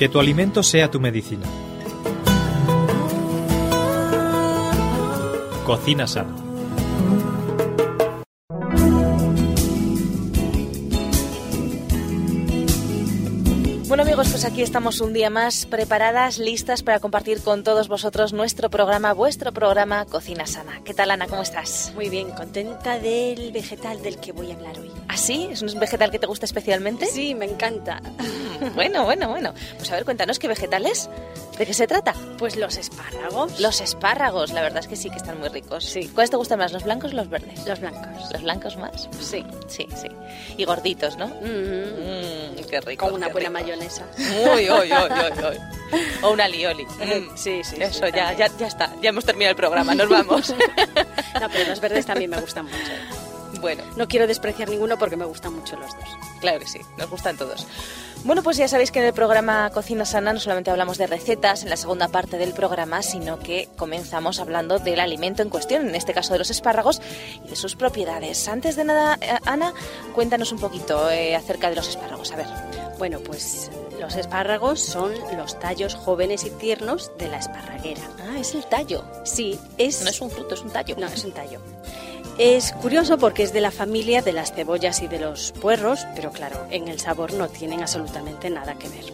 Que tu alimento sea tu medicina. Cocina sana. Bueno amigos, pues aquí estamos un día más preparadas, listas para compartir con todos vosotros nuestro programa, vuestro programa Cocina Sana. ¿Qué tal Ana? ¿Cómo estás? Muy bien, contenta del vegetal del que voy a hablar hoy. ¿Ah, sí? ¿Es un vegetal que te gusta especialmente? Sí, me encanta. Bueno, bueno, bueno. Pues a ver, cuéntanos qué vegetales. ¿De qué se trata? Pues los espárragos. Los espárragos, la verdad es que sí que están muy ricos. Sí. ¿Cuáles te gustan más, los blancos o los verdes? Los blancos. ¿Los blancos más? Sí. Sí, sí. Y gorditos, ¿no? Mm, Mmm, qué rico. Con una buena ricos. mayonesa. Uy, uy, uy, uy, uy. O una lioli. Mm. Sí, sí. sí, Eso, ya, ya, ya está. Ya hemos terminado el programa, nos vamos. No, pero los verdes también me gustan mucho. Bueno, No quiero despreciar ninguno porque me gustan mucho los dos. claro que sí, nos gustan todos. Bueno, pues ya sabéis que en el programa Cocina Sana no solamente hablamos de recetas en la segunda parte del programa, sino que comenzamos hablando del alimento en cuestión, en este caso de los espárragos y de sus propiedades. Antes de nada, eh, Ana, cuéntanos un poquito eh, acerca de los espárragos. A ver. Bueno, pues los espárragos son los tallos jóvenes y tiernos de la esparraguera. Ah, es el tallo. Sí, es... No es un fruto, es un tallo. No, es un tallo. Es curioso porque es de la familia de las cebollas y de los puerros, pero claro, en el sabor no tienen absolutamente nada que ver.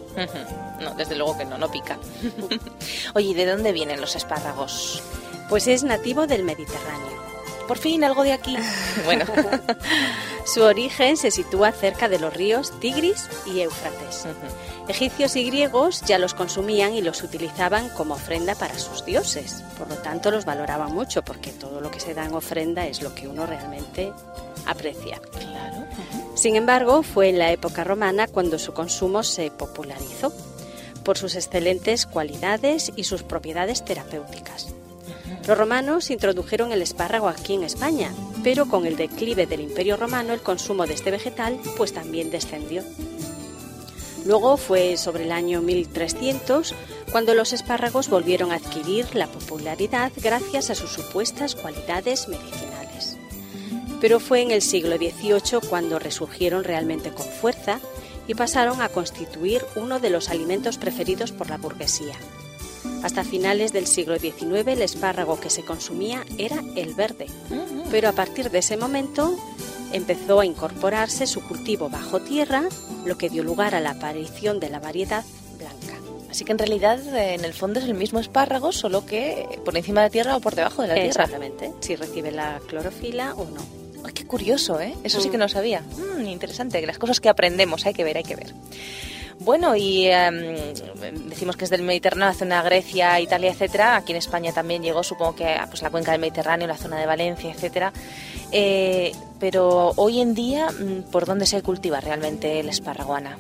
No, desde luego que no, no pica. Oye, ¿y de dónde vienen los espárragos? Pues es nativo del Mediterráneo. Por fin, algo de aquí. Bueno, Su origen se sitúa cerca de los ríos Tigris y Éufrates. Egipcios y griegos ya los consumían y los utilizaban como ofrenda para sus dioses. Por lo tanto, los valoraban mucho porque todo lo que se da en ofrenda es lo que uno realmente aprecia. claro. Sin embargo, fue en la época romana cuando su consumo se popularizó por sus excelentes cualidades y sus propiedades terapéuticas. Los romanos introdujeron el espárrago aquí en España, pero con el declive del Imperio Romano el consumo de este vegetal pues también descendió. Luego fue sobre el año 1300 cuando los espárragos volvieron a adquirir la popularidad gracias a sus supuestas cualidades medicinales. Pero fue en el siglo XVIII cuando resurgieron realmente con fuerza y pasaron a constituir uno de los alimentos preferidos por la burguesía. Hasta finales del siglo XIX el espárrago que se consumía era el verde, pero a partir de ese momento empezó a incorporarse su cultivo bajo tierra, lo que dio lugar a la aparición de la variedad blanca. Así que en realidad, en el fondo es el mismo espárrago, solo que por encima de la tierra o por debajo de la tierra. Exactamente, si recibe la clorofila o no. Ay, qué curioso, ¿eh? Eso sí Mm. que no sabía. Mm, interesante, que las cosas que aprendemos hay que ver, hay que ver. Bueno, y em, decimos que es del Mediterráneo, la zona Grecia, Italia, etcétera. Aquí en España también llegó, supongo que a pues, la cuenca del Mediterráneo, la zona de Valencia, etcétera. Eh, pero hoy en día, mm, ¿por dónde se cultiva realmente el espárrago, Ana?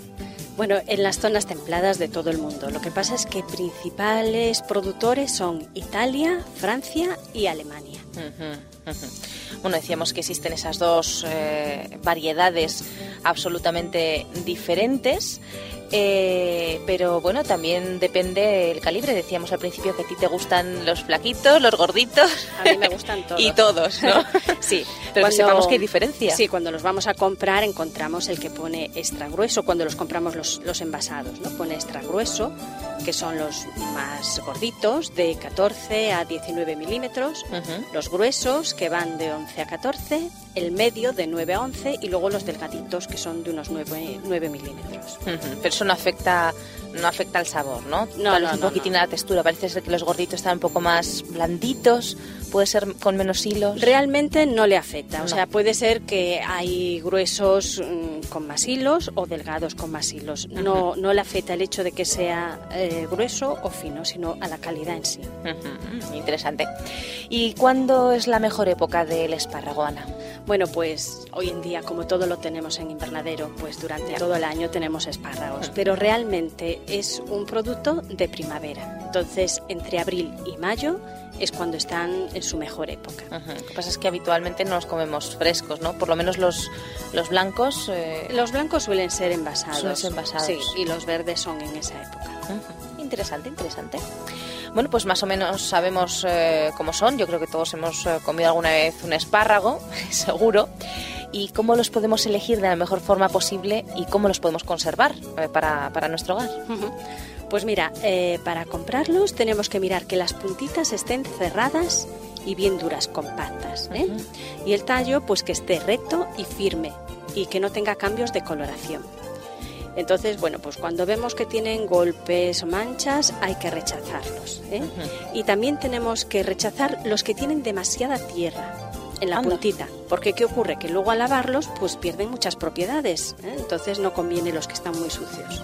Bueno, en las zonas templadas de todo el mundo. Lo que pasa es que principales productores son Italia, Francia y Alemania. Bueno, decíamos que existen esas dos eh, variedades absolutamente diferentes, eh, pero bueno, también depende el calibre. Decíamos al principio que a ti te gustan los flaquitos, los gorditos A mí me gustan todos. y todos, ¿no? Sí, Pero que sepamos que hay diferencia. Sí, cuando los vamos a comprar encontramos el que pone extra grueso, cuando los compramos los, los envasados, ¿no? Pone extra grueso, que son los más gorditos, de 14 a 19 milímetros, los gruesos, que van de 11 a 14, el medio de 9 a 11 y luego los delgaditos, que son de unos 9, 9 milímetros. Pero eso no afecta, no afecta al sabor, ¿no? No, Tal no, vez un poquitín no. a la textura. Parece ser que los gorditos están un poco más blanditos, puede ser con menos hilos. Realmente no le afecta, o sea, puede ser que hay gruesos mm, con más hilos o delgados con más hilos. No, no le afecta el hecho de que sea eh, grueso o fino, sino a la calidad en sí. Ujú, Interesante. ¿Y cuándo es la mejor época del espárrago, Ana? Bueno, pues hoy en día, como todo lo tenemos en invernadero, pues durante todo el año tenemos espárragos, pero realmente es un producto de primavera. Entonces, entre abril y mayo es cuando están en su mejor época. Ujú. Lo que pasa es que habitualmente no los comemos frescos, ¿no? Por lo menos los, los blancos. eh, Los blancos suelen ser envasados. Suelen ser envasados. Sí, y los verdes son en esa época. Interesante, interesante. Bueno, pues más o menos sabemos eh, cómo son. Yo creo que todos hemos eh, comido alguna vez un espárrago, seguro. Y cómo los podemos elegir de la mejor forma posible y cómo los podemos conservar para, para nuestro hogar. Ujú. Pues mira, eh, para comprarlos tenemos que mirar que las puntitas estén cerradas y bien duras, compactas. ¿eh? Y el tallo, pues que esté recto y firme y que no tenga cambios de coloración. Entonces, bueno, pues cuando vemos que tienen golpes o manchas, hay que rechazarlos. ¿eh? Y también tenemos que rechazar los que tienen demasiada tierra en la puntita, porque ¿qué ocurre? Que luego al lavarlos, pues pierden muchas propiedades, ¿eh? entonces no conviene los que están muy sucios.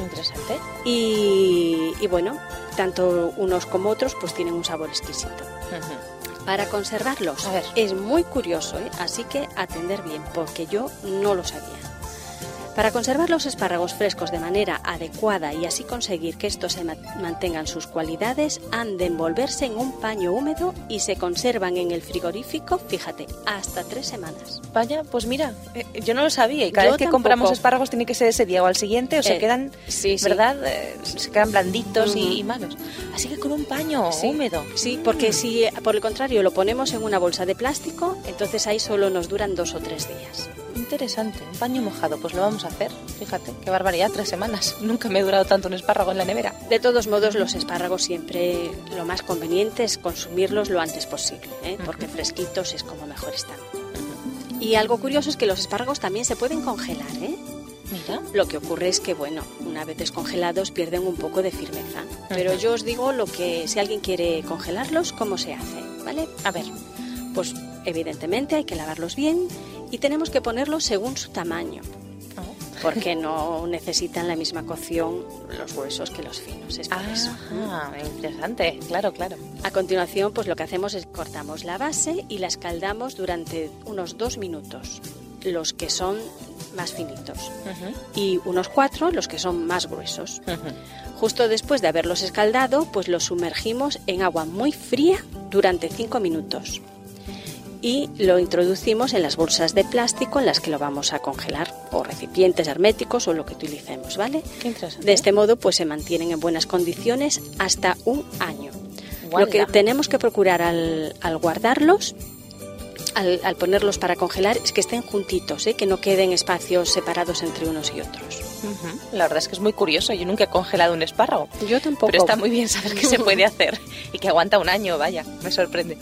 Interesante. Y, y, bueno, tanto unos como otros, pues tienen un sabor exquisito. Para conservarlos, es muy curioso, ¿eh? así que atender bien, porque yo no lo sabía. Para conservar los espárragos frescos de manera adecuada y así conseguir que estos se ma- mantengan sus cualidades, han de envolverse en un paño húmedo y se conservan en el frigorífico, fíjate, hasta tres semanas. Vaya, pues mira, eh, yo no lo sabía y cada Yo vez que tampoco. compramos espárragos tiene que ser ese día o al siguiente o se Eh, quedan, sí, sí. ¿verdad? Eh, se quedan blanditos y, y malos. Así que con un paño Sí. húmedo. Sí, porque si por el contrario lo ponemos en una bolsa de plástico, entonces ahí solo nos duran dos o tres días. Interesante, un paño mojado, pues lo vamos a hacer. Fíjate, qué barbaridad, tres semanas. Nunca me he durado tanto un espárrago en la nevera. De todos modos, los espárragos siempre lo más conveniente es consumirlos lo antes posible, ¿eh? porque fresquitos es como mejor están. Y algo curioso es que los espárragos también se pueden congelar, ¿eh? Mira, Lo que ocurre es que, bueno, una vez descongelados pierden un poco de firmeza. Pero yo os digo lo que, si alguien quiere congelarlos, cómo se hace, ¿vale? a ver, Pues evidentemente hay que lavarlos bien y tenemos que ponerlos según su tamaño, Oh. porque no necesitan la misma cocción los gruesos que los finos, es por eso. Ah, interesante, claro, claro. A continuación, pues lo que hacemos es cortamos la base y la escaldamos durante unos dos minutos, los que son más finitos, Ujú, y unos cuatro los que son más gruesos. ujú. Justo después de haberlos escaldado, pues los sumergimos en agua muy fría durante cinco minutos. Y lo introducimos en las bolsas de plástico en las que lo vamos a congelar, o recipientes herméticos o lo que utilicemos, ¿vale? Qué interesante. De este modo, pues se mantienen en buenas condiciones hasta un año. Lo que tenemos que procurar al, al guardarlos, al, al ponerlos para congelar, es que estén juntitos, ¿eh? que no queden espacios separados entre unos y otros. Ujú. La verdad es que es muy curioso. Yo nunca he congelado un espárrago. Yo tampoco. Pero está muy bien saber que se puede hacer y que aguanta un año, vaya, me sorprende.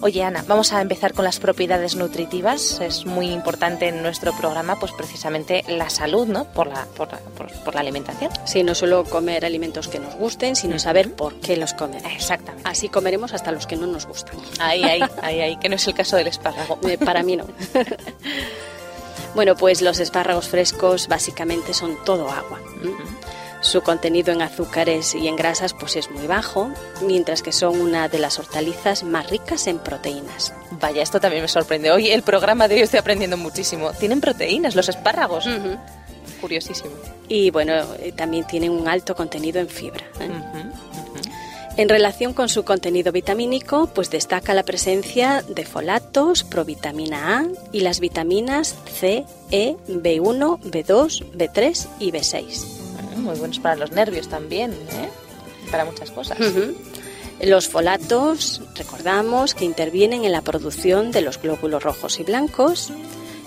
Oye, Ana, vamos a empezar con las propiedades nutritivas. Es muy importante en nuestro programa, pues precisamente la salud, ¿no? Por la, por la, por- por la alimentación. Sí, no solo comer alimentos que nos gusten, sino Ujú. saber por qué los comemos. Exactamente. Así comeremos hasta los que no nos gustan. Ahí, ahí, ahí, ahí, que no es el caso del espárrago. Eh, Para mí no. bueno, pues los espárragos frescos básicamente son todo agua. Su contenido en azúcares y en grasas pues es muy bajo, mientras que son una de las hortalizas más ricas en proteínas. Vaya, esto también me sorprende. Hoy el programa de hoy estoy aprendiendo muchísimo. Tienen proteínas los espárragos. Curiosísimo. Y bueno, eh, también tienen un alto contenido en fibra. ¿eh? En relación con su contenido vitamínico, pues destaca la presencia de folatos, provitamina A y las vitaminas C, E, B1, B2, B3 y B6. Mm, Muy buenos para los nervios también, ¿eh? Para muchas cosas. Los folatos, recordamos, que intervienen en la producción de los glóbulos rojos y blancos.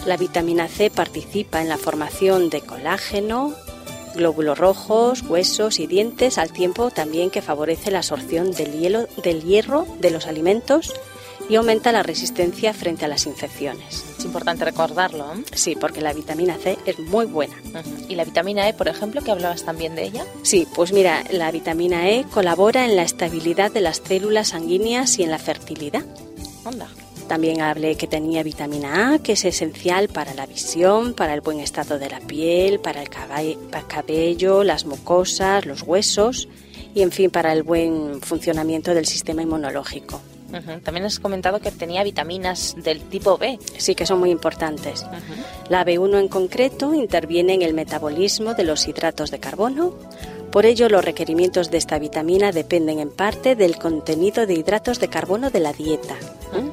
La vitamina C participa en la formación de colágeno, glóbulos rojos, huesos y dientes, al tiempo también que favorece la absorción del, hielo- del hierro de los alimentos y aumenta la resistencia frente a las infecciones. Es importante recordarlo. ¿eh? Sí, porque la vitamina C es muy buena. Y la vitamina E, por ejemplo, que hablabas también de ella. Sí, pues mira, la vitamina E colabora en la estabilidad de las células sanguíneas y en la fertilidad. Onda. También hablé que tenía vitamina A, que es esencial para la visión, para el buen estado de la piel, para el cabello, las mucosas, los huesos y, en fin, para el buen funcionamiento del sistema inmunológico. También has comentado que tenía vitaminas del tipo B. Sí que son muy importantes. La B1 en concreto interviene en el metabolismo de los hidratos de carbono. Por ello, los requerimientos de esta vitamina dependen en parte del contenido de hidratos de carbono de la dieta. Ujú.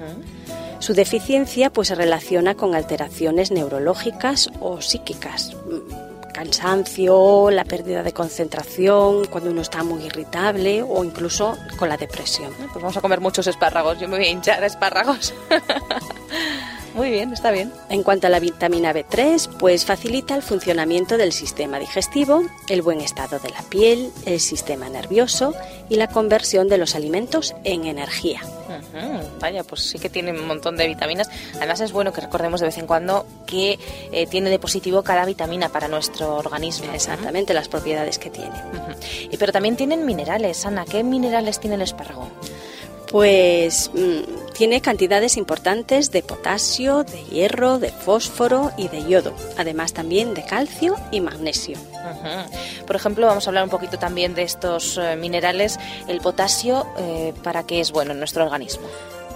Su deficiencia pues se relaciona con alteraciones neurológicas o psíquicas, mm, cansancio, la pérdida de concentración, cuando uno está muy irritable o incluso con la depresión. Pues vamos a comer muchos espárragos. Yo me voy a hinchar espárragos. muy bien, está bien. En cuanto a la vitamina B3, pues facilita el funcionamiento del sistema digestivo, el buen estado de la piel, el sistema nervioso y la conversión de los alimentos en energía. Vaya, pues sí que tiene un montón de vitaminas. Además es bueno que recordemos de vez en cuando que eh, tiene de positivo cada vitamina para nuestro organismo. Exactamente, las propiedades que tiene. y, pero también tienen minerales. Ana, ¿qué minerales tiene el espárrago? Pues mm, tiene cantidades importantes de potasio, de hierro, de fósforo y de yodo, además también de calcio y magnesio. Por ejemplo, vamos a hablar un poquito también de estos eh, minerales. El potasio, eh, ¿para qué es bueno en nuestro organismo?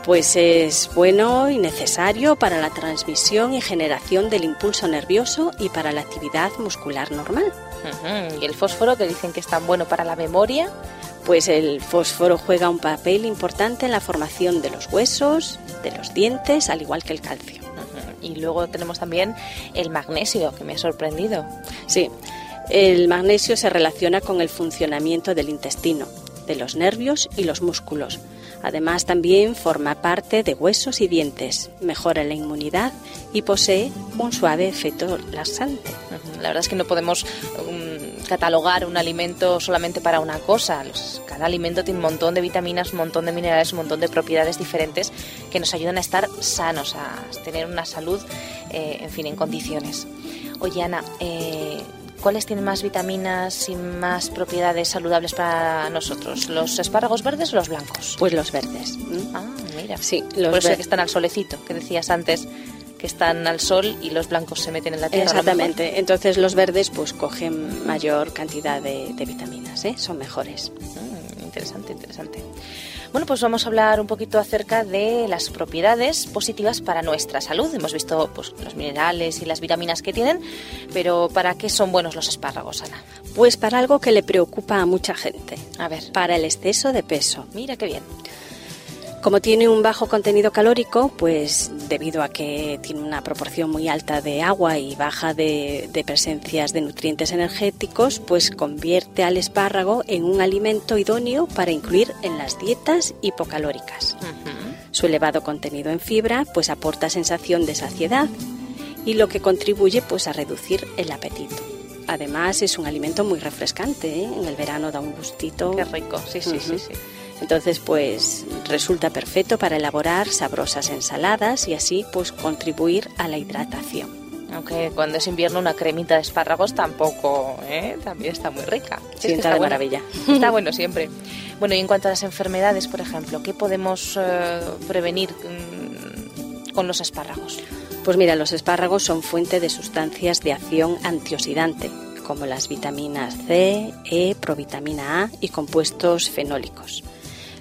Pues es bueno y necesario para la transmisión y generación del impulso nervioso y para la actividad muscular normal. ¿Y el fósforo, que dicen que es tan bueno para la memoria? Pues el fósforo juega un papel importante en la formación de los huesos, de los dientes, al igual que el calcio. Y luego tenemos también el magnesio, que me ha sorprendido. Sí, el magnesio se relaciona con el funcionamiento del intestino, de los nervios y los músculos. Además también forma parte de huesos y dientes, mejora la inmunidad y posee un suave efecto laxante. La verdad es que no podemos um, catalogar un alimento solamente para una cosa. cada alimento tiene un montón de vitaminas, un montón de minerales, un montón de propiedades diferentes que nos ayudan a estar sanos, a tener una salud, eh, en fin, en condiciones. Oye, Ana, eh, ¿Cuáles tienen más vitaminas y más propiedades saludables para nosotros? ¿Los espárragos verdes o los blancos? Pues los verdes. Ah, mira. Sí, los Por eso que están al solecito, que decías antes que están al sol y los blancos se meten en la tierra. Exactamente. Entonces los verdes pues cogen mayor cantidad de, vitaminas, ¿eh? son mejores. Mm, interesante, interesante. Bueno, pues vamos a hablar un poquito acerca de las propiedades positivas para nuestra salud. Hemos visto pues, los minerales y las vitaminas que tienen, pero ¿para qué son buenos los espárragos, Ana? Pues para algo que le preocupa a mucha gente. A ver. Para el exceso de peso. Mira qué bien. Como tiene un bajo contenido calórico, pues debido a que tiene una proporción muy alta de agua y baja de, presencias de nutrientes energéticos, pues convierte al espárrago en un alimento idóneo para incluir en las dietas hipocalóricas. Su elevado contenido en fibra pues aporta sensación de saciedad y lo que contribuye pues a reducir el apetito. Además es un alimento muy refrescante, ¿eh? en el verano da un gustito. Qué rico, sí, sí, sí, sí. Entonces, pues resulta perfecto para elaborar sabrosas ensaladas y así pues contribuir a la hidratación. Aunque cuando es invierno una cremita de espárragos tampoco, ¿eh? también está muy rica. Sí, está, de maravilla. Está bueno siempre. Bueno, y en cuanto a las enfermedades, por ejemplo, ¿qué podemos eh, prevenir mm, con los espárragos? Pues mira, los espárragos son fuente de sustancias de acción antioxidante, como las vitaminas C, E, provitamina A y compuestos fenólicos.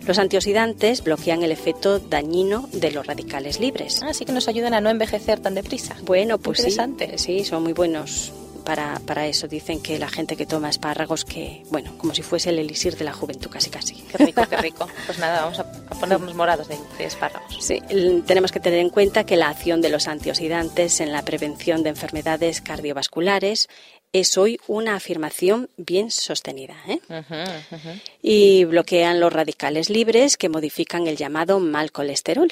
Los antioxidantes bloquean el efecto dañino de los radicales libres. Así que nos ayudan a no envejecer tan deprisa. Bueno, pues sí, sí, son muy buenos para, para, eso. Dicen que la gente que toma espárragos, que, bueno, como si fuese el elixir de la juventud, casi casi. Qué rico, qué rico. Pues nada, vamos a, ponernos morados de, de, espárragos. Sí, tenemos que tener en cuenta que la acción de los antioxidantes en la prevención de enfermedades cardiovasculares es hoy una afirmación bien sostenida. ¿eh? Y bloquean los radicales libres que modifican el llamado mal colesterol.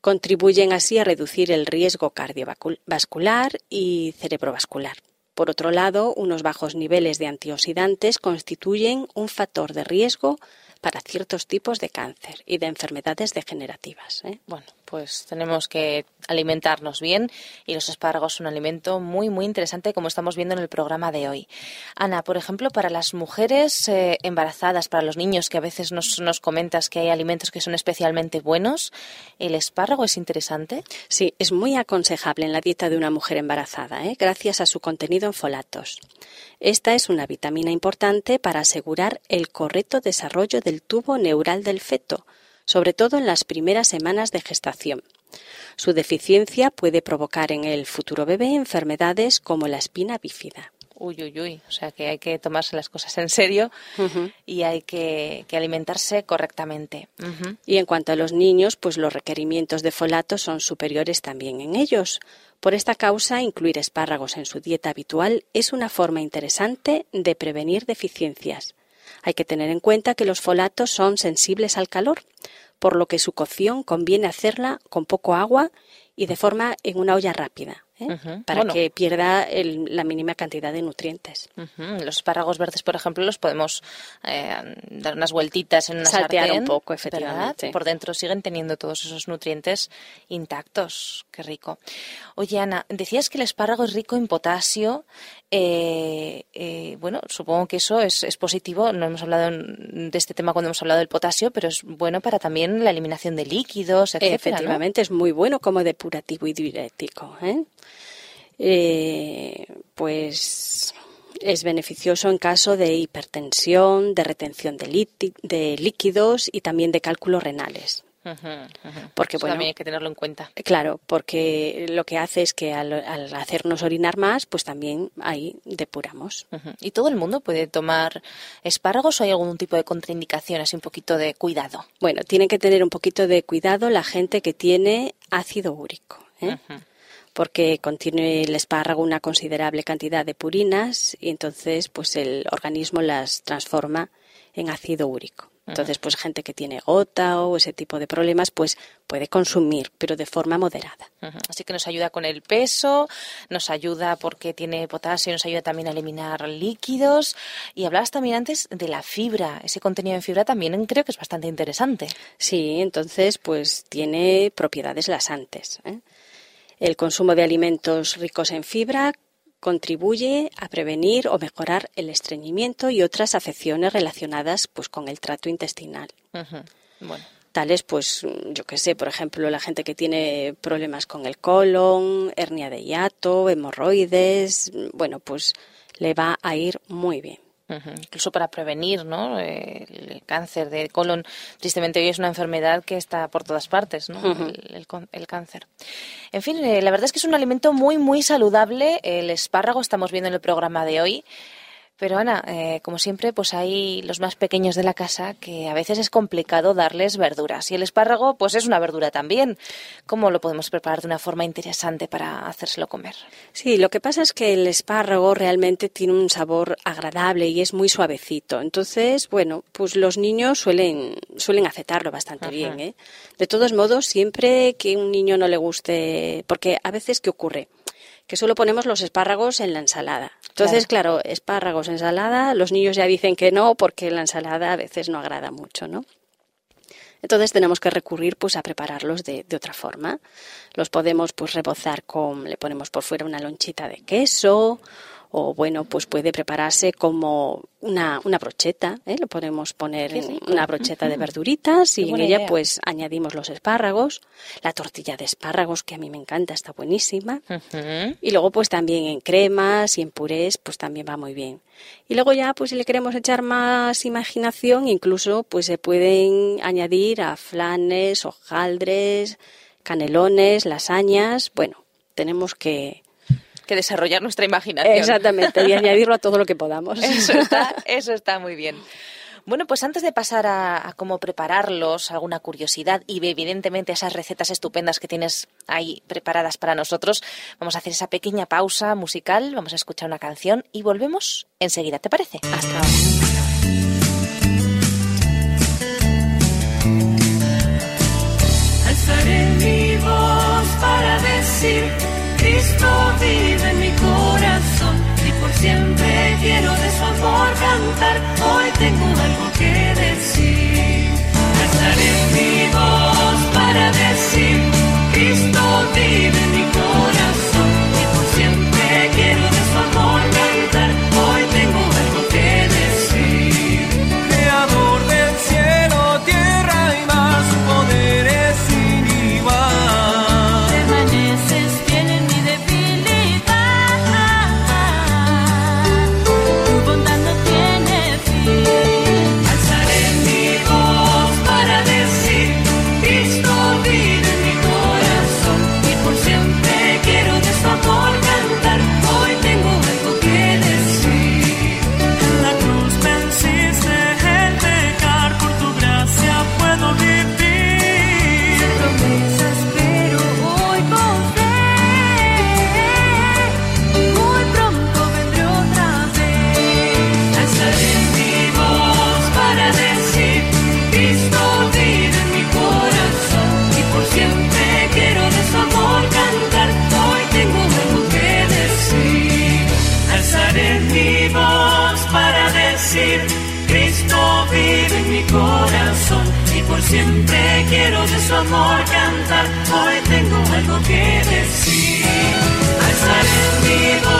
Contribuyen así a reducir el riesgo cardiovascular y cerebrovascular. Por otro lado, unos bajos niveles de antioxidantes constituyen un factor de riesgo para ciertos tipos de cáncer y de enfermedades degenerativas. ¿eh? Bueno, pues tenemos que alimentarnos bien y los espárragos son un alimento muy, muy interesante como estamos viendo en el programa de hoy. Ana, por ejemplo, para las mujeres eh, embarazadas, para los niños que a veces nos, nos comentas que hay alimentos que son especialmente buenos, ¿el espárrago es interesante? Sí, es muy aconsejable en la dieta de una mujer embarazada, ¿eh? gracias a su contenido en folatos. Esta es una vitamina importante para asegurar el correcto desarrollo del tubo neural del feto, sobre todo en las primeras semanas de gestación. Su deficiencia puede provocar en el futuro bebé enfermedades como la espina bífida. Uy, uy, uy. O sea que hay que tomarse las cosas en serio y hay que, alimentarse correctamente. Y en cuanto a los niños, pues los requerimientos de folato son superiores también en ellos. Por esta causa, incluir espárragos en su dieta habitual es una forma interesante de prevenir deficiencias. Hay que tener en cuenta que los folatos son sensibles al calor, por lo que su cocción conviene hacerla con poco agua y de forma en una olla rápida. ¿Eh? para que pierda la mínima cantidad de nutrientes. Los espárragos verdes, por ejemplo, los podemos eh, dar unas vueltitas en una Saltear un poco, efectivamente. Por dentro siguen teniendo todos esos nutrientes intactos. Qué rico. Oye, Ana, decías que el espárrago es rico en potasio. Eh, bueno, supongo que eso es, positivo. No hemos hablado de este tema cuando hemos hablado del potasio, pero es bueno para también la eliminación de líquidos, etc. Efectivamente, es muy bueno como depurativo y diurético. ¿eh? Eh, pues es beneficioso en caso de hipertensión, de retención de, líquidos y también de cálculos renales. Porque bueno, también hay que tenerlo en cuenta. Claro, porque lo que hace es que al, hacernos orinar más, pues también ahí depuramos. ¿Y todo el mundo puede tomar espárragos o hay algún tipo de contraindicación, así un poquito de cuidado? Bueno, tiene que tener un poquito de cuidado la gente que tiene ácido úrico. ¿eh? Porque contiene el espárrago una considerable cantidad de purinas y entonces pues el organismo las transforma en ácido úrico. Entonces, pues gente que tiene gota o ese tipo de problemas, pues puede consumir, pero de forma moderada. Así que nos ayuda con el peso, nos ayuda porque tiene potasio, nos ayuda también a eliminar líquidos. Y hablabas también antes de la fibra. Ese contenido en fibra también creo que es bastante interesante. Sí, entonces, pues tiene propiedades lasantes. ¿eh? El consumo de alimentos ricos en fibra contribuye a prevenir o mejorar el estreñimiento y otras afecciones relacionadas pues con el trato intestinal. Tales, pues, yo qué sé, por ejemplo, la gente que tiene problemas con el colon, hernia de hiato, hemorroides, bueno, pues le va a ir muy bien. Incluso para prevenir ¿no? el, cáncer de colon. Tristemente hoy es una enfermedad que está por todas partes, ¿no? el, cáncer. En fin, eh, la verdad es que es un alimento muy, muy saludable. El espárrago estamos viendo en el programa de hoy. Pero Ana, eh, como siempre, pues hay los más pequeños de la casa que a veces es complicado darles verduras. Y el espárrago, pues es una verdura también. ¿Cómo lo podemos preparar de una forma interesante para hacérselo comer? Sí, lo que pasa es que el espárrago realmente tiene un sabor agradable y es muy suavecito. Entonces, bueno, pues los niños suelen, suelen aceptarlo bastante bien. ¿eh? De todos modos, siempre que un niño no le guste, porque a veces, ¿qué ocurre? Que solo ponemos los espárragos en la ensalada. Entonces, claro. espárragos, ensalada, los niños ya dicen que no porque la ensalada a veces no agrada mucho, ¿no? Entonces tenemos que recurrir pues a prepararlos de, de, otra forma. Los podemos pues rebozar con, le ponemos por fuera una lonchita de queso o bueno, pues puede prepararse como una, una brocheta, ¿eh? lo podemos poner en una brocheta de verduritas y en ella pues añadimos los espárragos, la tortilla de espárragos que a mí me encanta, está buenísima. Y luego pues también en cremas y en purés pues también va muy bien. Y luego ya pues si le queremos echar más imaginación incluso pues se pueden añadir a flanes, hojaldres, canelones, lasañas, bueno, tenemos que que desarrollar nuestra imaginación. Exactamente, y añadirlo a todo lo que podamos. Eso está, eso está muy bien. Bueno, pues antes de pasar a, cómo prepararlos, alguna curiosidad y evidentemente esas recetas estupendas que tienes ahí preparadas para nosotros, vamos a hacer esa pequeña pausa musical, vamos a escuchar una canción y volvemos enseguida, ¿te parece? Hasta ahora. Alzaré mi voz para decir Cristo vive en mi corazón y por siempre quiero de su amor cantar. Hoy tengo algo que decir. Alzaré mi voz quiero de su amor cantar. Hoy tengo algo que decir. Alzaré mi voz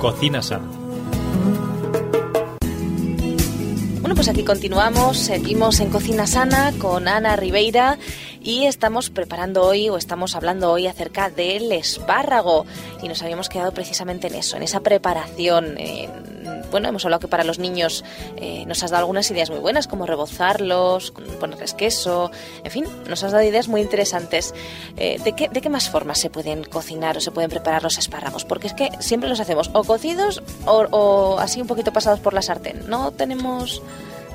Cocina sana. Bueno, pues aquí continuamos, seguimos en Cocina Sana con Ana Ribeira y estamos preparando hoy o estamos hablando hoy acerca del espárrago y nos habíamos quedado precisamente en eso, en esa preparación. en- bueno, hemos hablado que para los niños eh, nos has dado algunas ideas muy buenas, como rebozarlos, ponerles queso, en fin, nos has dado ideas muy interesantes. Eh, ¿de, qué, ¿De qué más formas se pueden cocinar o se pueden preparar los espárragos? Porque es que siempre los hacemos o cocidos o, o así un poquito pasados por la sartén. No tenemos...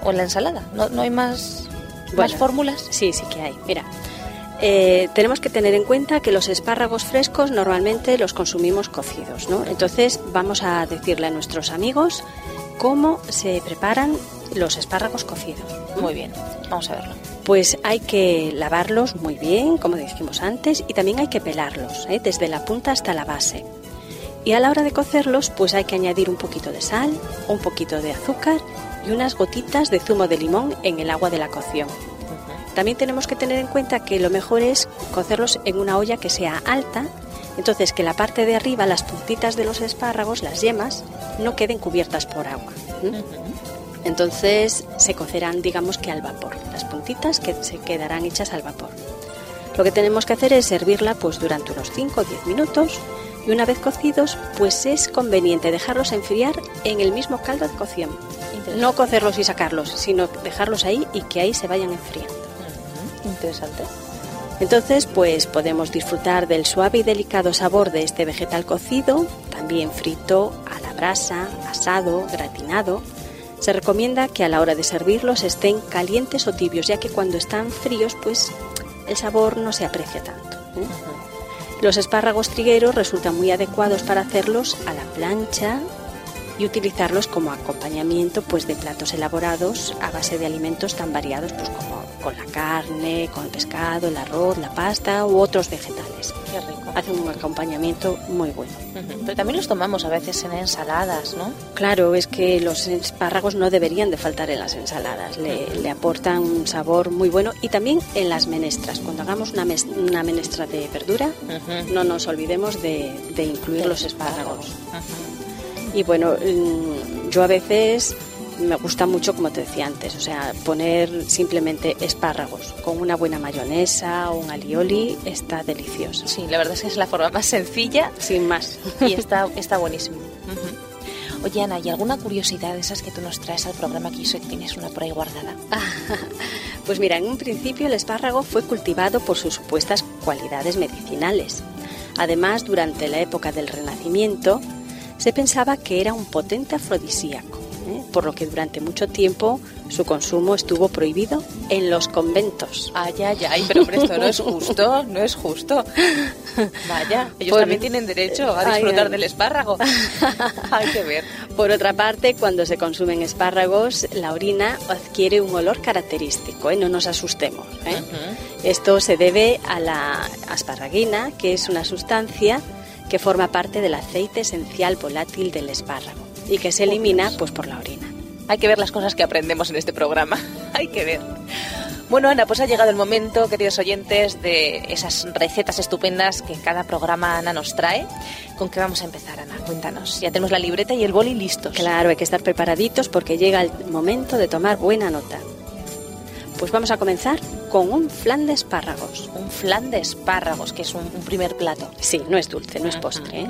o en la ensalada, no, no hay más, más Bueno. fórmulas. Sí, sí que hay. Mira, eh, tenemos que tener en cuenta que los espárragos frescos normalmente los consumimos cocidos, ¿no? Entonces vamos a decirle a nuestros amigos cómo se preparan los espárragos cocidos. Muy bien, vamos a verlo. Pues hay que lavarlos muy bien, como dijimos antes, y también hay que pelarlos, ¿eh? desde la punta hasta la base. Y a la hora de cocerlos, pues hay que añadir un poquito de sal, un poquito de azúcar y unas gotitas de zumo de limón en el agua de la cocción. También tenemos que tener en cuenta que lo mejor es cocerlos en una olla que sea alta, entonces que la parte de arriba, las puntitas de los espárragos, las yemas, no queden cubiertas por agua. Entonces se cocerán, digamos que al vapor, las puntitas que se quedarán hechas al vapor. Lo que tenemos que hacer es servirla pues durante unos 5 o 10 minutos y una vez cocidos, pues es conveniente dejarlos enfriar en el mismo caldo de cocción. No cocerlos y sacarlos, sino dejarlos ahí y que ahí se vayan enfriando. Interesante. Entonces, pues podemos disfrutar del suave y delicado sabor de este vegetal cocido, también frito, a la brasa, asado, gratinado. Se recomienda que a la hora de servirlos estén calientes o tibios, ya que cuando están fríos, pues el sabor no se aprecia tanto. ¿eh? Los espárragos trigueros resultan muy adecuados para hacerlos a la plancha y utilizarlos como acompañamiento pues de platos elaborados a base de alimentos tan variados pues como con la carne, con el pescado, el arroz, la pasta u otros vegetales. Qué rico. Hacen un acompañamiento muy bueno. Pero también los tomamos a veces en ensaladas, ¿no? Claro, es que los espárragos no deberían de faltar en las ensaladas, le, le aportan un sabor muy bueno y también en las menestras. Cuando hagamos una, mes- una menestra de verdura, no nos olvidemos de, de incluir De los los espárragos. Y bueno, mm, yo a veces me gusta mucho, como te decía antes, o sea, poner simplemente espárragos con una buena mayonesa o un alioli está delicioso. Sí, la verdad es que es la forma más sencilla Sin más. y está, está buenísimo. Oye, Ana, ¿y alguna curiosidad de esas que tú nos traes al programa que yo sé que tienes una por ahí guardada? Pues mira, en un principio el espárrago fue cultivado por sus supuestas cualidades medicinales. Además, durante la época del Renacimiento, se pensaba que era un potente afrodisíaco, ¿eh? por lo que durante mucho tiempo su consumo estuvo prohibido en los conventos. Ay, ay, ay, pero hombre, esto no es justo, no es justo. Vaya, ellos Por- también tienen derecho a disfrutar ay. del espárrago. Hay que ver. Por otra parte, cuando se consumen espárragos, la orina adquiere un olor característico, ¿eh? no nos asustemos. ¿eh? Esto se debe a la asparraguina, que es una sustancia que forma parte del aceite esencial volátil del espárrago y que se elimina pues por la orina. Hay que ver las cosas que aprendemos en este programa. Hay que ver. Bueno, Ana, pues ha llegado el momento, queridos oyentes, de esas recetas estupendas que cada programa Ana nos trae. ¿Con qué vamos a empezar, Ana? Cuéntanos. Ya tenemos la libreta y el boli listos. Claro, hay que estar preparaditos porque llega el momento de tomar buena nota. Pues vamos a comenzar con un flan de espárragos. Un flan de espárragos, que es un, un primer plato. Sí, no es dulce, no es postre. ¿eh?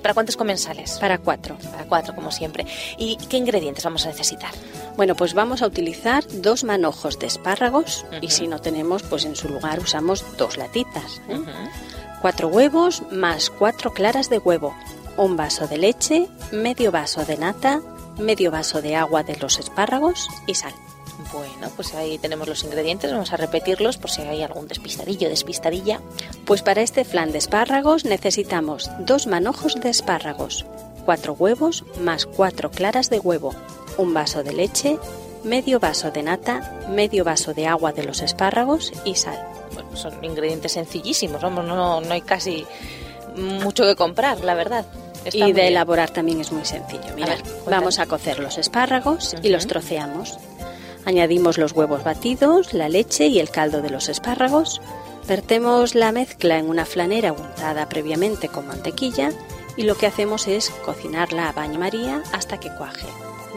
¿Para cuántos comensales? Para cuatro. Para cuatro, como siempre. ¿Y qué ingredientes vamos a necesitar? Bueno, pues vamos a utilizar dos manojos de espárragos y si no tenemos, pues en su lugar usamos dos latitas. ¿eh? Cuatro huevos más cuatro claras de huevo, un vaso de leche, medio vaso de nata, medio vaso de agua de los espárragos y sal. Bueno, pues ahí tenemos los ingredientes. Vamos a repetirlos por si hay algún despistadillo, despistadilla. Pues para este flan de espárragos necesitamos dos manojos de espárragos, cuatro huevos más cuatro claras de huevo, un vaso de leche, medio vaso de nata, medio vaso de agua de los espárragos y sal. Bueno, son ingredientes sencillísimos, vamos, no, no hay casi mucho que comprar, la verdad. Está y de bien. elaborar también es muy sencillo. Mira, ver, cuéntanos. vamos a cocer los espárragos y los troceamos. Añadimos los huevos batidos, la leche y el caldo de los espárragos. Vertemos la mezcla en una flanera untada previamente con mantequilla y lo que hacemos es cocinarla a baño María hasta que cuaje.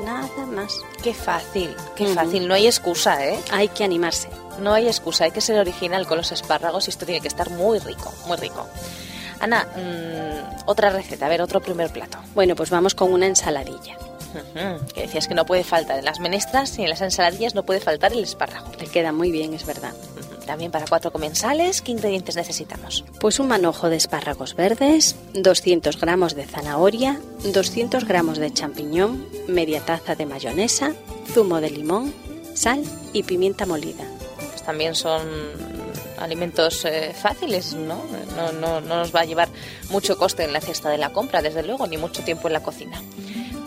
Nada más. Qué fácil, qué fácil. No hay excusa, ¿eh? Hay que animarse. No hay excusa, hay que ser original con los espárragos y esto tiene que estar muy rico, muy rico. Ana, mm, otra receta, a ver, otro primer plato. Bueno, pues vamos con una ensaladilla. Que decías que no puede faltar en las menestras y en las ensaladillas no puede faltar el espárrago. Le queda muy bien, es verdad. También para cuatro comensales, ¿qué ingredientes necesitamos? Pues un manojo de espárragos verdes, 200 gramos de zanahoria, 200 gramos de champiñón, media taza de mayonesa, zumo de limón, sal y pimienta molida. Pues también son alimentos eh, fáciles, ¿no? No, ¿no? no nos va a llevar mucho coste en la cesta de la compra, desde luego, ni mucho tiempo en la cocina.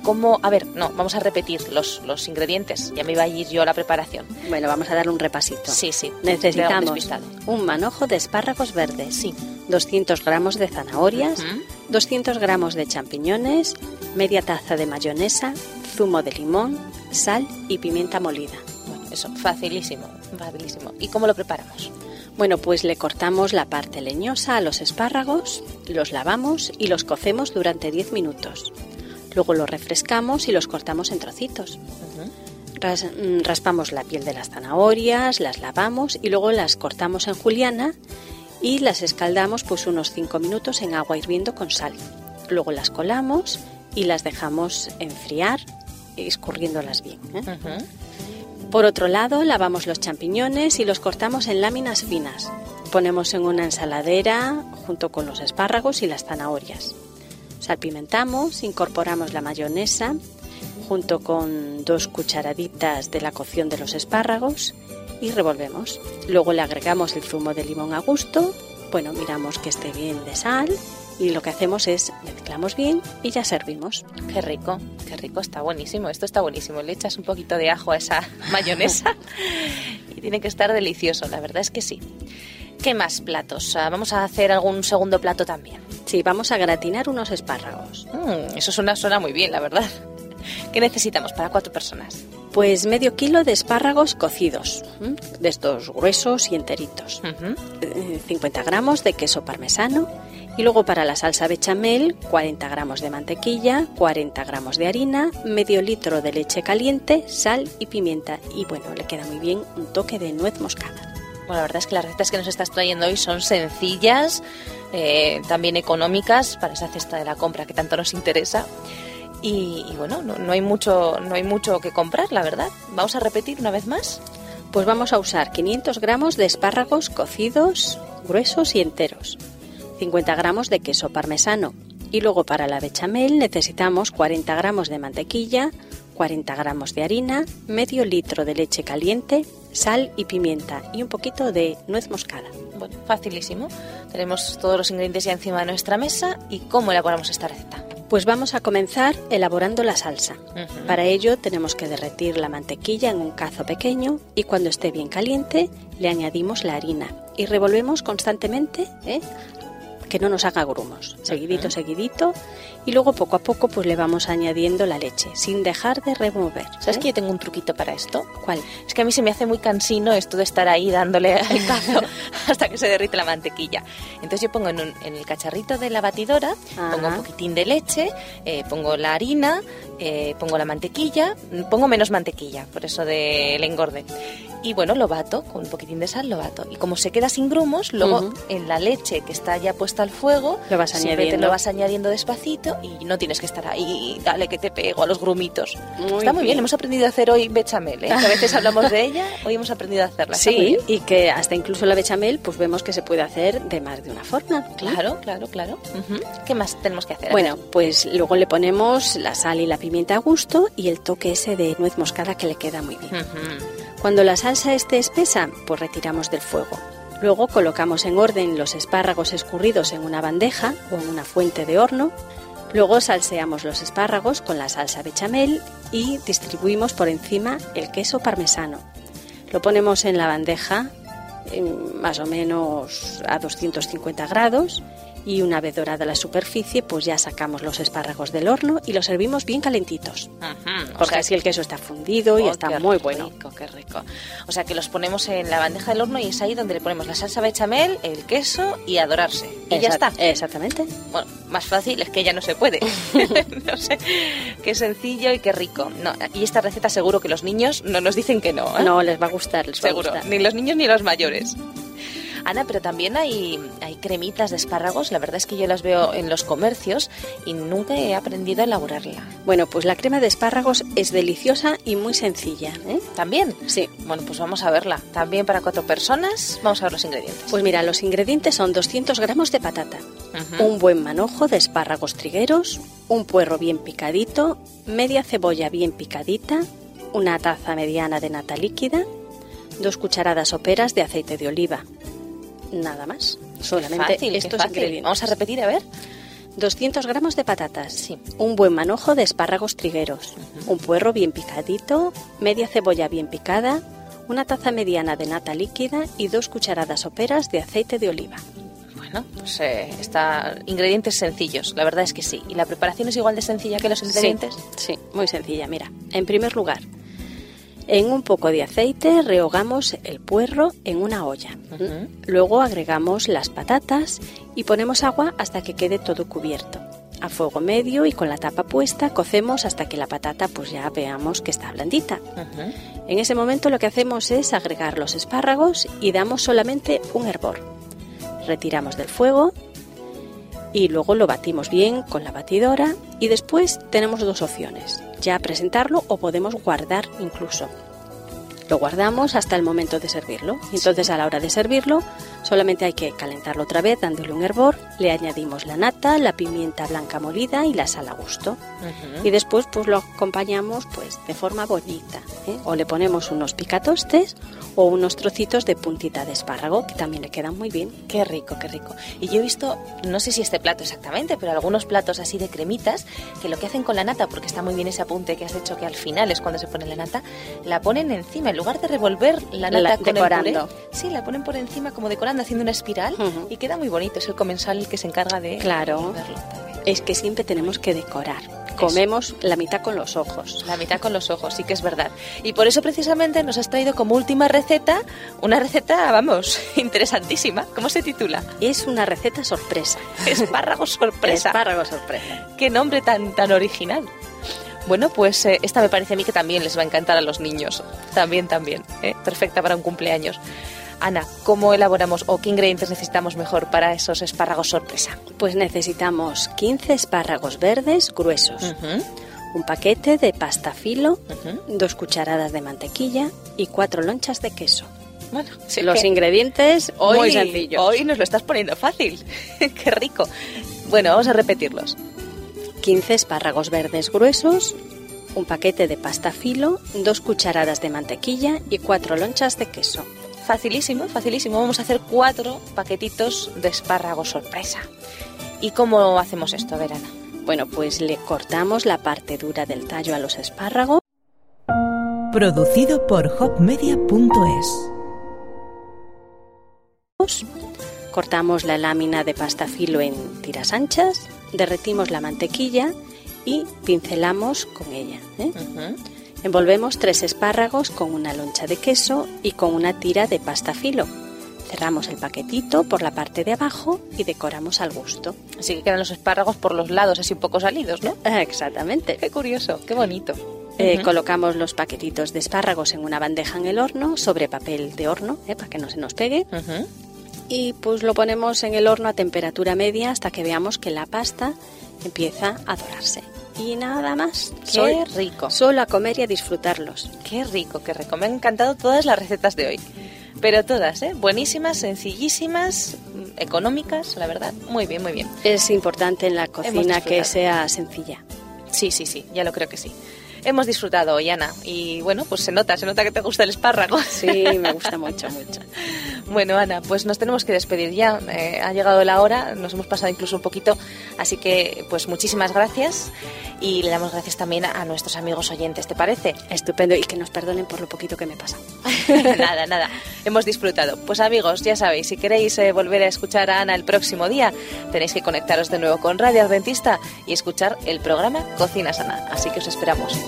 ¿Cómo? A ver, no, vamos a repetir los, los ingredientes. Ya me iba a ir yo a la preparación. Bueno, vamos a dar un repasito. Sí, sí. Necesitamos un manojo de espárragos verdes, Sí. 200 gramos de zanahorias, Ujú. 200 gramos de champiñones, media taza de mayonesa, zumo de limón, sal y pimienta molida. Bueno, eso, facilísimo, facilísimo. ¿Y cómo lo preparamos? Bueno, pues le cortamos la parte leñosa a los espárragos, los lavamos y los cocemos durante 10 minutos. Luego los refrescamos y los cortamos en trocitos. Ras- mm, raspamos la piel de las zanahorias, las lavamos y luego las cortamos en juliana y las escaldamos pues unos 5 minutos en agua hirviendo con sal. Luego las colamos y las dejamos enfriar, escurriéndolas bien. ¿eh? Por otro lado, lavamos los champiñones y los cortamos en láminas finas. Ponemos en una ensaladera junto con los espárragos y las zanahorias. Salpimentamos, incorporamos la mayonesa junto con dos cucharaditas de la cocción de los espárragos y revolvemos. Luego le agregamos el zumo de limón a gusto. Bueno, miramos que esté bien de sal y lo que hacemos es mezclamos bien y ya servimos. Qué rico, qué rico, está buenísimo. Esto está buenísimo. Le echas un poquito de ajo a esa mayonesa y tiene que estar delicioso, la verdad es que sí. ¿Qué más platos? Ah, Vamos a hacer algún segundo plato también. Sí, vamos a gratinar unos espárragos. Mm, eso suena, suena muy bien, la verdad. ¿Qué necesitamos para cuatro personas? Pues medio kilo de espárragos cocidos, de estos gruesos y enteritos. Ujú. Eh, 50 gramos de queso parmesano. Y luego para la salsa bechamel, 40 gramos de mantequilla, 40 gramos de harina, medio litro de leche caliente, sal y pimienta. Y bueno, le queda muy bien un toque de nuez moscada. Bueno, la verdad es que las recetas que nos estás trayendo hoy son sencillas, eh, también económicas para esa cesta de la compra que tanto nos interesa. Y, bueno, no, no hay mucho, no hay mucho que comprar, la verdad. Vamos a repetir una vez más. Pues vamos a usar 500 gramos de espárragos cocidos, gruesos y enteros, 50 gramos de queso parmesano y luego para la bechamel necesitamos 40 gramos de mantequilla, 40 gramos de harina, medio litro de leche caliente, sal y pimienta y un poquito de nuez moscada. Bueno, facilísimo. Tenemos todos los ingredientes ya encima de nuestra mesa. ¿Y cómo elaboramos esta receta? Pues vamos a comenzar elaborando la salsa. Para ello tenemos que derretir la mantequilla en un cazo pequeño y cuando esté bien caliente le añadimos la harina y revolvemos constantemente ¿eh? Que no nos haga grumos. Seguidito, seguidito. Y luego poco a poco pues le vamos añadiendo la leche, sin dejar de remover. ¿Sabes ¿eh? que yo tengo un truquito para esto? ¿Cuál? Es que a mí se me hace muy cansino esto de estar ahí dándole al cazo hasta que se derrite la mantequilla. Entonces yo pongo en, un- en el cacharrito de la batidora, Ajá. pongo un poquitín de leche, eh, pongo la harina, eh, pongo la mantequilla, pongo menos mantequilla, por eso del engorde. Y bueno, lo bato, con un poquitín de sal lo bato. Y como se queda sin grumos, luego Ujú. en la leche que está ya puesta al fuego, Lo vas siempre te añadiendo. lo vas añadiendo despacito y no tienes que estar ahí, dale que te pego a los grumitos. Muy Está muy bien, bien. hemos aprendido a hacer hoy bechamel, ¿eh? que a veces hablamos de ella, hoy hemos aprendido a hacerla. Sí, y que hasta incluso la bechamel pues vemos que se puede hacer de más de una forma. Claro, claro, claro. Ujú. ¿Qué más tenemos que hacer? Bueno, pues luego le ponemos la sal y la pimienta a gusto y el toque ese de nuez moscada que le queda muy bien. Ujú. Cuando la salsa esté espesa, pues retiramos del fuego. Luego colocamos en orden los espárragos escurridos en una bandeja o en una fuente de horno. Luego salseamos los espárragos con la salsa bechamel y distribuimos por encima el queso parmesano. Lo ponemos en la bandeja en más o menos a 250 grados y una vez dorada la superficie pues ya sacamos los espárragos del horno y los servimos bien calentitos. O Porque sea, así el queso está fundido y Oh, está qué muy bueno. Rico, qué rico. O sea que los ponemos en la bandeja del horno y es ahí donde le ponemos la salsa bechamel, el queso y a dorarse. Y ya Exact- está. Exactamente. Bueno, más fácil es que ya no se puede. no sé, qué sencillo y qué rico. No, y esta receta seguro que los niños no nos dicen que no. ¿eh? No, les va a gustar, les va a Seguro, gustar. ni los niños ni los mayores. Ana, pero también hay, hay cremitas de espárragos, la verdad es que yo las veo en los comercios y nunca he aprendido a elaborarla. Bueno, pues la crema de espárragos es deliciosa y muy sencilla. ¿eh? ¿También? Sí. Bueno, pues vamos a verla. También para cuatro personas, vamos a ver los ingredientes. Pues mira, los ingredientes son 200 gramos de patata, un buen manojo de espárragos trigueros, un puerro bien picadito, media cebolla bien picadita, una taza mediana de nata líquida, dos cucharadas soperas de aceite de oliva. Nada más. Solamente Fácil, estos fácil. ingredientes. Vamos a repetir, a ver. 200 gramos de patatas, Sí. un buen manojo de espárragos trigueros, un puerro bien picadito, media cebolla bien picada, una taza mediana de nata líquida y dos cucharadas soperas de aceite de oliva. Bueno, pues eh, está ingredientes sencillos, la verdad es que sí. ¿Y la preparación es igual de sencilla que los ingredientes? Sí, sí, muy sencilla. Mira, en primer lugar, en un poco de aceite rehogamos el puerro en una olla. Luego agregamos las patatas y ponemos agua hasta que quede todo cubierto. A fuego medio y con la tapa puesta cocemos hasta que la patata pues ya veamos que está blandita. En ese momento lo que hacemos es agregar los espárragos y damos solamente un hervor. Retiramos del fuego y luego lo batimos bien con la batidora y después tenemos dos opciones, ya presentarlo o podemos guardar incluso. Lo guardamos hasta el momento de servirlo. Entonces a la hora de servirlo solamente hay que calentarlo otra vez dándole un hervor, le añadimos la nata, la pimienta blanca molida y la sal a gusto y después pues lo acompañamos pues de forma bonita ¿eh? o le ponemos unos picatostes o unos trocitos de puntita de espárrago que también le quedan muy bien Qué rico, qué rico. Y yo he visto, no sé si este plato exactamente, pero algunos platos así de cremitas, que lo que hacen con la nata, porque está muy bien ese apunte que has hecho que al final es cuando se pone la nata, la ponen encima, en lugar de revolver la nata La- con decorando. el puré, sí, la ponen por encima como decorando, haciendo una espiral y queda muy bonito. Es el comensal el que se encarga de Claro. es que siempre tenemos que decorar comemos la mitad con los ojos La mitad con los ojos, sí que es verdad. Y por eso precisamente nos has traído como última receta, una receta, vamos, interesantísima. ¿Cómo se titula? es una receta sorpresa Espárragos sorpresa. espárrago sorpresa Qué nombre tan, tan original. Bueno, pues eh, esta me parece a mí que también les va a encantar a los niños. También, también. ¿eh? Perfecta para un cumpleaños. Ana, ¿cómo elaboramos o qué ingredientes necesitamos mejor para esos espárragos sorpresa? pues necesitamos 15 espárragos verdes gruesos un paquete de pasta filo dos cucharadas de mantequilla y cuatro lonchas de queso Bueno, sí los que ingredientes hoy, muy sencillos Hoy nos lo estás poniendo fácil. qué rico. Bueno, vamos a repetirlos. 15 espárragos verdes gruesos, un paquete de pasta filo, dos cucharadas de mantequilla y cuatro lonchas de queso. Facilísimo, facilísimo. Vamos a hacer cuatro paquetitos de espárragos sorpresa. ¿Y cómo hacemos esto, a ver, Ana? Bueno, pues le cortamos la parte dura del tallo a los espárragos, Producido por hopmedia.es. Cortamos la lámina de pasta filo en tiras anchas, derretimos la mantequilla y pincelamos con ella. ¿eh? Envolvemos tres espárragos con una loncha de queso y con una tira de pasta filo. Cerramos el paquetito por la parte de abajo y decoramos al gusto. Así que quedan los espárragos por los lados, así un poco salidos, ¿no? Exactamente. Qué curioso, qué bonito. Eh. Colocamos los paquetitos de espárragos en una bandeja en el horno sobre papel de horno ¿eh? para que no se nos pegue. Y pues lo ponemos en el horno a temperatura media hasta que veamos que la pasta empieza a dorarse. Y nada más. Qué Sol- rico. Solo a comer y a disfrutarlos. Qué rico, qué rico. Me han encantado todas las recetas de hoy. Pero todas, ¿eh? Buenísimas, sencillísimas, mm, económicas, la verdad. Muy bien, muy bien. Es importante en la cocina que sea sencilla. Sí, sí, sí, ya lo creo que sí. Hemos disfrutado hoy, Ana. Y bueno, pues se nota, se nota que te gusta el espárrago. Sí, me gusta mucho, mucho. Bueno, Ana, pues nos tenemos que despedir ya. Eh, ha llegado la hora, nos hemos pasado incluso un poquito. Así que, pues muchísimas gracias. Y le damos gracias también a nuestros amigos oyentes, ¿te parece? Estupendo y que nos perdonen por lo poquito que me pasa. nada, nada. Hemos disfrutado. Pues amigos, ya sabéis, si queréis eh, volver a escuchar a Ana el próximo día, tenéis que conectaros de nuevo con Radio Adventista y escuchar el programa Cocina Sana. Así que os esperamos.